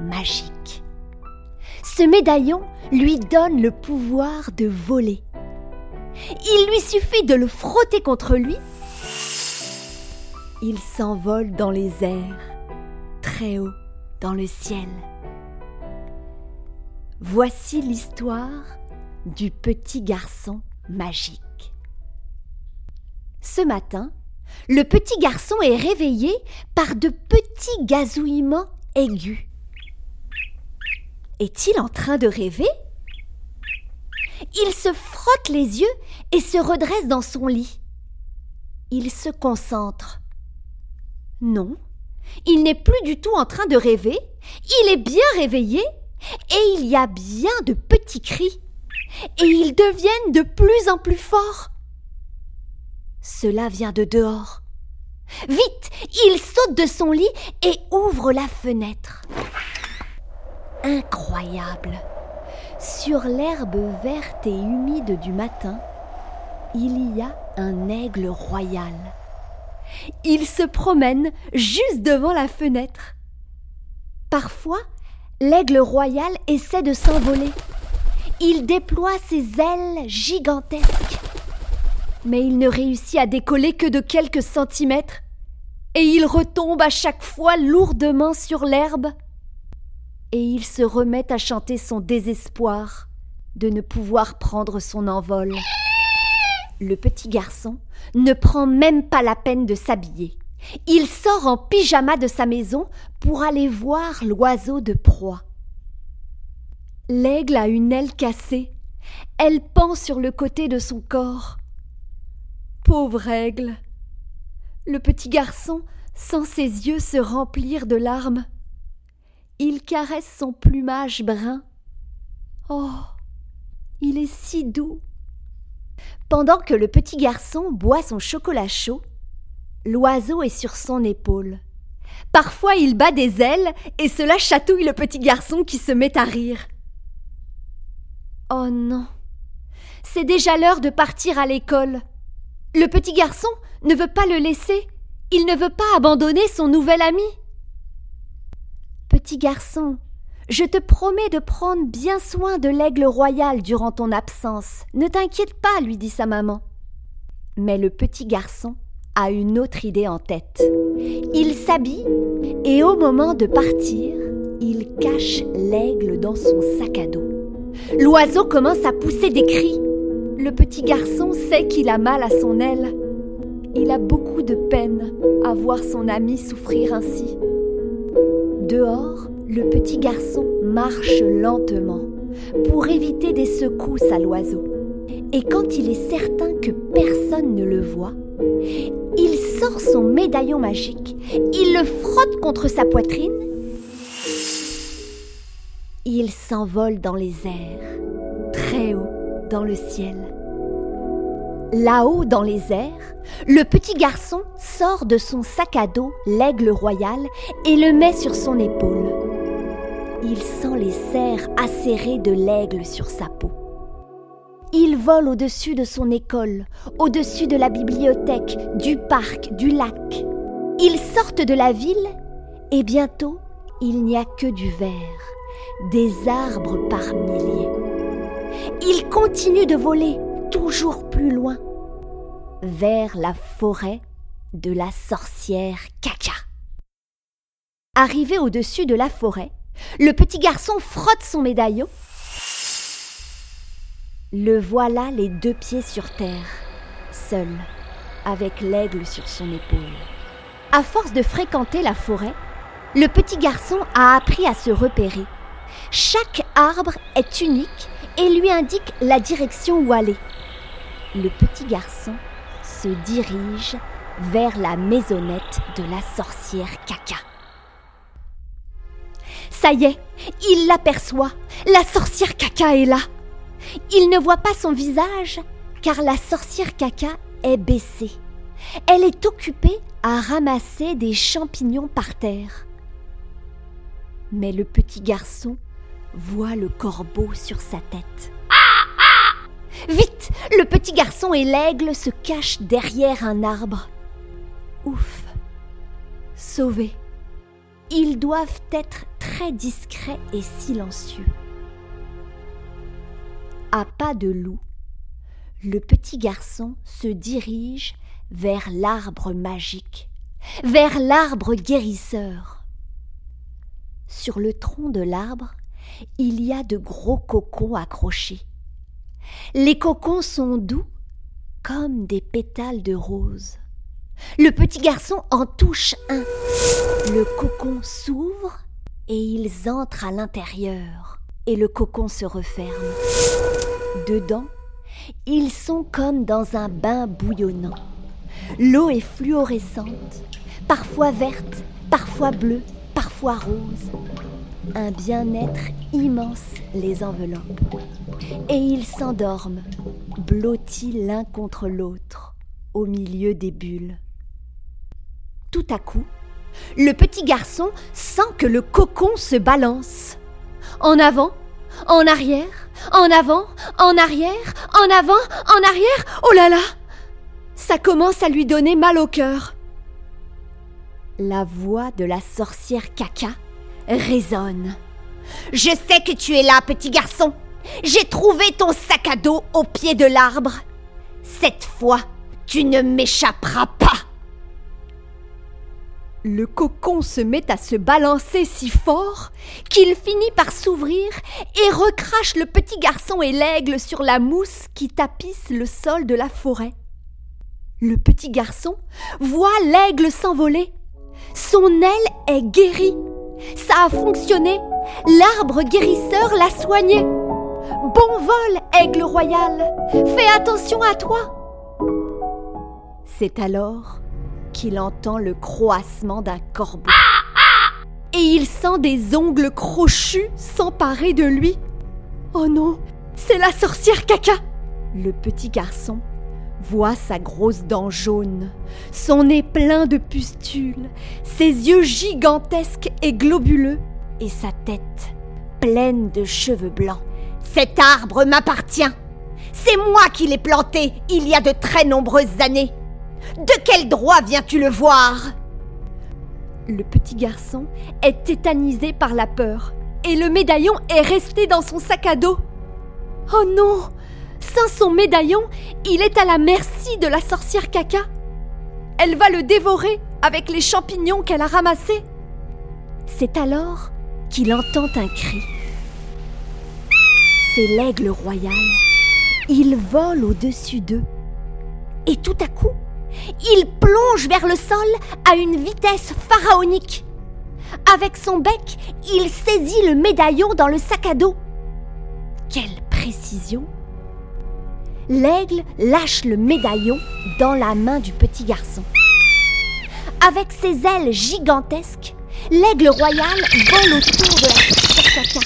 magique. Ce médaillon lui donne le pouvoir de voler. Il lui suffit de le frotter contre lui. Il s'envole dans les airs, très haut dans le ciel. Voici l'histoire du petit garçon magique. Ce matin, le petit garçon est réveillé par de petits gazouillements aigus. Est-il en train de rêver? Il se frotte les yeux et se redresse dans son lit. Il se concentre. Non, il n'est plus du tout en train de rêver, il est bien réveillé et il y a bien de petits cris et ils deviennent de plus en plus forts. Cela vient de dehors. Vite, il saute de son lit et ouvre la fenêtre incroyable. Sur l'herbe verte et humide du matin, il y a un aigle royal. Il se promène juste devant la fenêtre. Parfois, l'aigle royal essaie de s'envoler. Il déploie ses ailes gigantesques. Mais il ne réussit à décoller que de quelques centimètres, et il retombe à chaque fois lourdement sur l'herbe et il se remet à chanter son désespoir de ne pouvoir prendre son envol. Le petit garçon ne prend même pas la peine de s'habiller. Il sort en pyjama de sa maison pour aller voir l'oiseau de proie. L'aigle a une aile cassée. Elle pend sur le côté de son corps. Pauvre aigle. Le petit garçon sent ses yeux se remplir de larmes. Il caresse son plumage brun. Oh, il est si doux. Pendant que le petit garçon boit son chocolat chaud, l'oiseau est sur son épaule. Parfois il bat des ailes et cela chatouille le petit garçon qui se met à rire. Oh non. C'est déjà l'heure de partir à l'école. Le petit garçon ne veut pas le laisser. Il ne veut pas abandonner son nouvel ami. Petit garçon, je te promets de prendre bien soin de l'aigle royal durant ton absence. Ne t'inquiète pas, lui dit sa maman. Mais le petit garçon a une autre idée en tête. Il s'habille et au moment de partir, il cache l'aigle dans son sac à dos. L'oiseau commence à pousser des cris. Le petit garçon sait qu'il a mal à son aile. Il a beaucoup de peine à voir son ami souffrir ainsi. Dehors, le petit garçon marche lentement pour éviter des secousses à l'oiseau. Et quand il est certain que personne ne le voit, il sort son médaillon magique, il le frotte contre sa poitrine, il s'envole dans les airs, très haut dans le ciel. Là-haut dans les airs, le petit garçon sort de son sac à dos l'aigle royal et le met sur son épaule. Il sent les serres acérées de l'aigle sur sa peau. Il vole au-dessus de son école, au-dessus de la bibliothèque, du parc, du lac. Ils sortent de la ville et bientôt il n'y a que du vert, des arbres par milliers. Il continue de voler toujours plus loin, vers la forêt de la sorcière Caca. Arrivé au-dessus de la forêt, Le petit garçon frotte son médaillon. Le voilà les deux pieds sur terre, seul, avec l'aigle sur son épaule. À force de fréquenter la forêt, le petit garçon a appris à se repérer. Chaque arbre est unique et lui indique la direction où aller. Le petit garçon se dirige vers la maisonnette de la sorcière Caca. Ça y est, il l'aperçoit. La sorcière Caca est là. Il ne voit pas son visage car la sorcière Caca est baissée. Elle est occupée à ramasser des champignons par terre. Mais le petit garçon voit le corbeau sur sa tête. Vite Le petit garçon et l'aigle se cachent derrière un arbre. Ouf Sauvés. Ils doivent être très discrets et silencieux. À pas de loup, le petit garçon se dirige vers l'arbre magique, vers l'arbre guérisseur. Sur le tronc de l'arbre, il y a de gros cocons accrochés. Les cocons sont doux comme des pétales de rose. Le petit garçon en touche un. Le cocon s'ouvre et ils entrent à l'intérieur et le cocon se referme. Dedans, ils sont comme dans un bain bouillonnant. L'eau est fluorescente, parfois verte, parfois bleue, parfois rose. Un bien-être immense les enveloppe. Et ils s'endorment, blottis l'un contre l'autre, au milieu des bulles. Tout à coup, le petit garçon sent que le cocon se balance. En avant, en arrière, en avant, en arrière, en avant, en arrière. Oh là là Ça commence à lui donner mal au cœur. La voix de la sorcière caca résonne. Je sais que tu es là, petit garçon. J'ai trouvé ton sac à dos au pied de l'arbre. Cette fois, tu ne m'échapperas pas. Le cocon se met à se balancer si fort qu'il finit par s'ouvrir et recrache le petit garçon et l'aigle sur la mousse qui tapisse le sol de la forêt. Le petit garçon voit l'aigle s'envoler. Son aile est guérie. Ça a fonctionné. L'arbre guérisseur l'a soigné. Bon vol, aigle royal. Fais attention à toi. C'est alors qu'il entend le croassement d'un corbeau. Et il sent des ongles crochus s'emparer de lui. Oh non, c'est la sorcière caca. Le petit garçon voit sa grosse dent jaune, son nez plein de pustules, ses yeux gigantesques et globuleux, et sa tête pleine de cheveux blancs. Cet arbre m'appartient. C'est moi qui l'ai planté il y a de très nombreuses années. De quel droit viens-tu le voir? Le petit garçon est tétanisé par la peur et le médaillon est resté dans son sac à dos. Oh non Son médaillon, il est à la merci de la sorcière caca. Elle va le dévorer avec les champignons qu'elle a ramassés. C'est alors qu'il entend un cri. C'est l'aigle royal. Il vole au-dessus d'eux. Et tout à coup, il plonge vers le sol à une vitesse pharaonique. Avec son bec, il saisit le médaillon dans le sac à dos. Quelle précision L'aigle lâche le médaillon dans la main du petit garçon. Avec ses ailes gigantesques, l'aigle royal vole autour de la caca.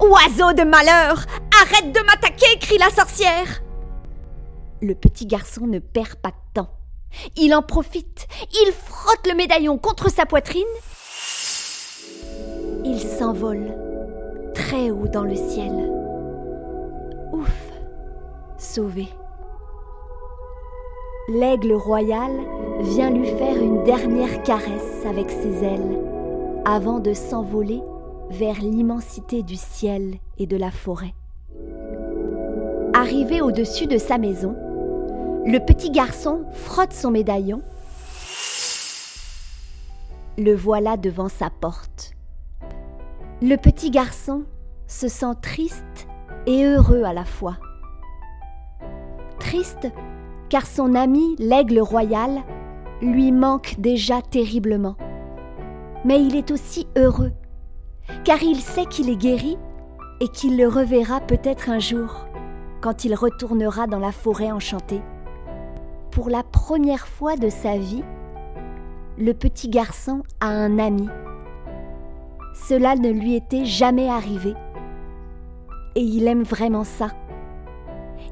Oiseau de malheur, arrête de m'attaquer, crie la sorcière. Le petit garçon ne perd pas de temps. Il en profite, il frotte le médaillon contre sa poitrine. Il s'envole très haut dans le ciel. Ouf, sauvé. L'aigle royal vient lui faire une dernière caresse avec ses ailes avant de s'envoler vers l'immensité du ciel et de la forêt. Arrivé au-dessus de sa maison, le petit garçon frotte son médaillon. Le voilà devant sa porte. Le petit garçon se sent triste et heureux à la fois. Triste car son ami l'aigle royal lui manque déjà terriblement. Mais il est aussi heureux car il sait qu'il est guéri et qu'il le reverra peut-être un jour quand il retournera dans la forêt enchantée. Pour la première fois de sa vie, le petit garçon a un ami. Cela ne lui était jamais arrivé. Et il aime vraiment ça.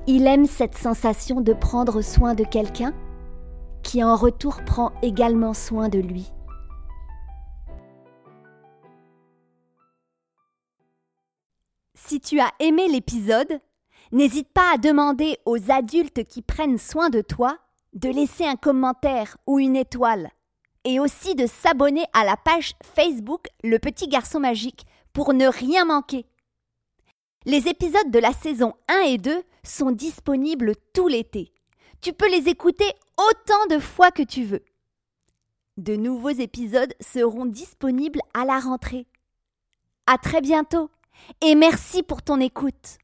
Il aime cette sensation de prendre soin de quelqu'un qui en retour prend également soin de lui. Si tu as aimé l'épisode, n'hésite pas à demander aux adultes qui prennent soin de toi de laisser un commentaire ou une étoile et aussi de s'abonner à la page Facebook Le Petit Garçon Magique pour ne rien manquer. Les épisodes de la saison 1 et 2 sont disponibles tout l'été. Tu peux les écouter autant de fois que tu veux. De nouveaux épisodes seront disponibles à la rentrée. À très bientôt et merci pour ton écoute.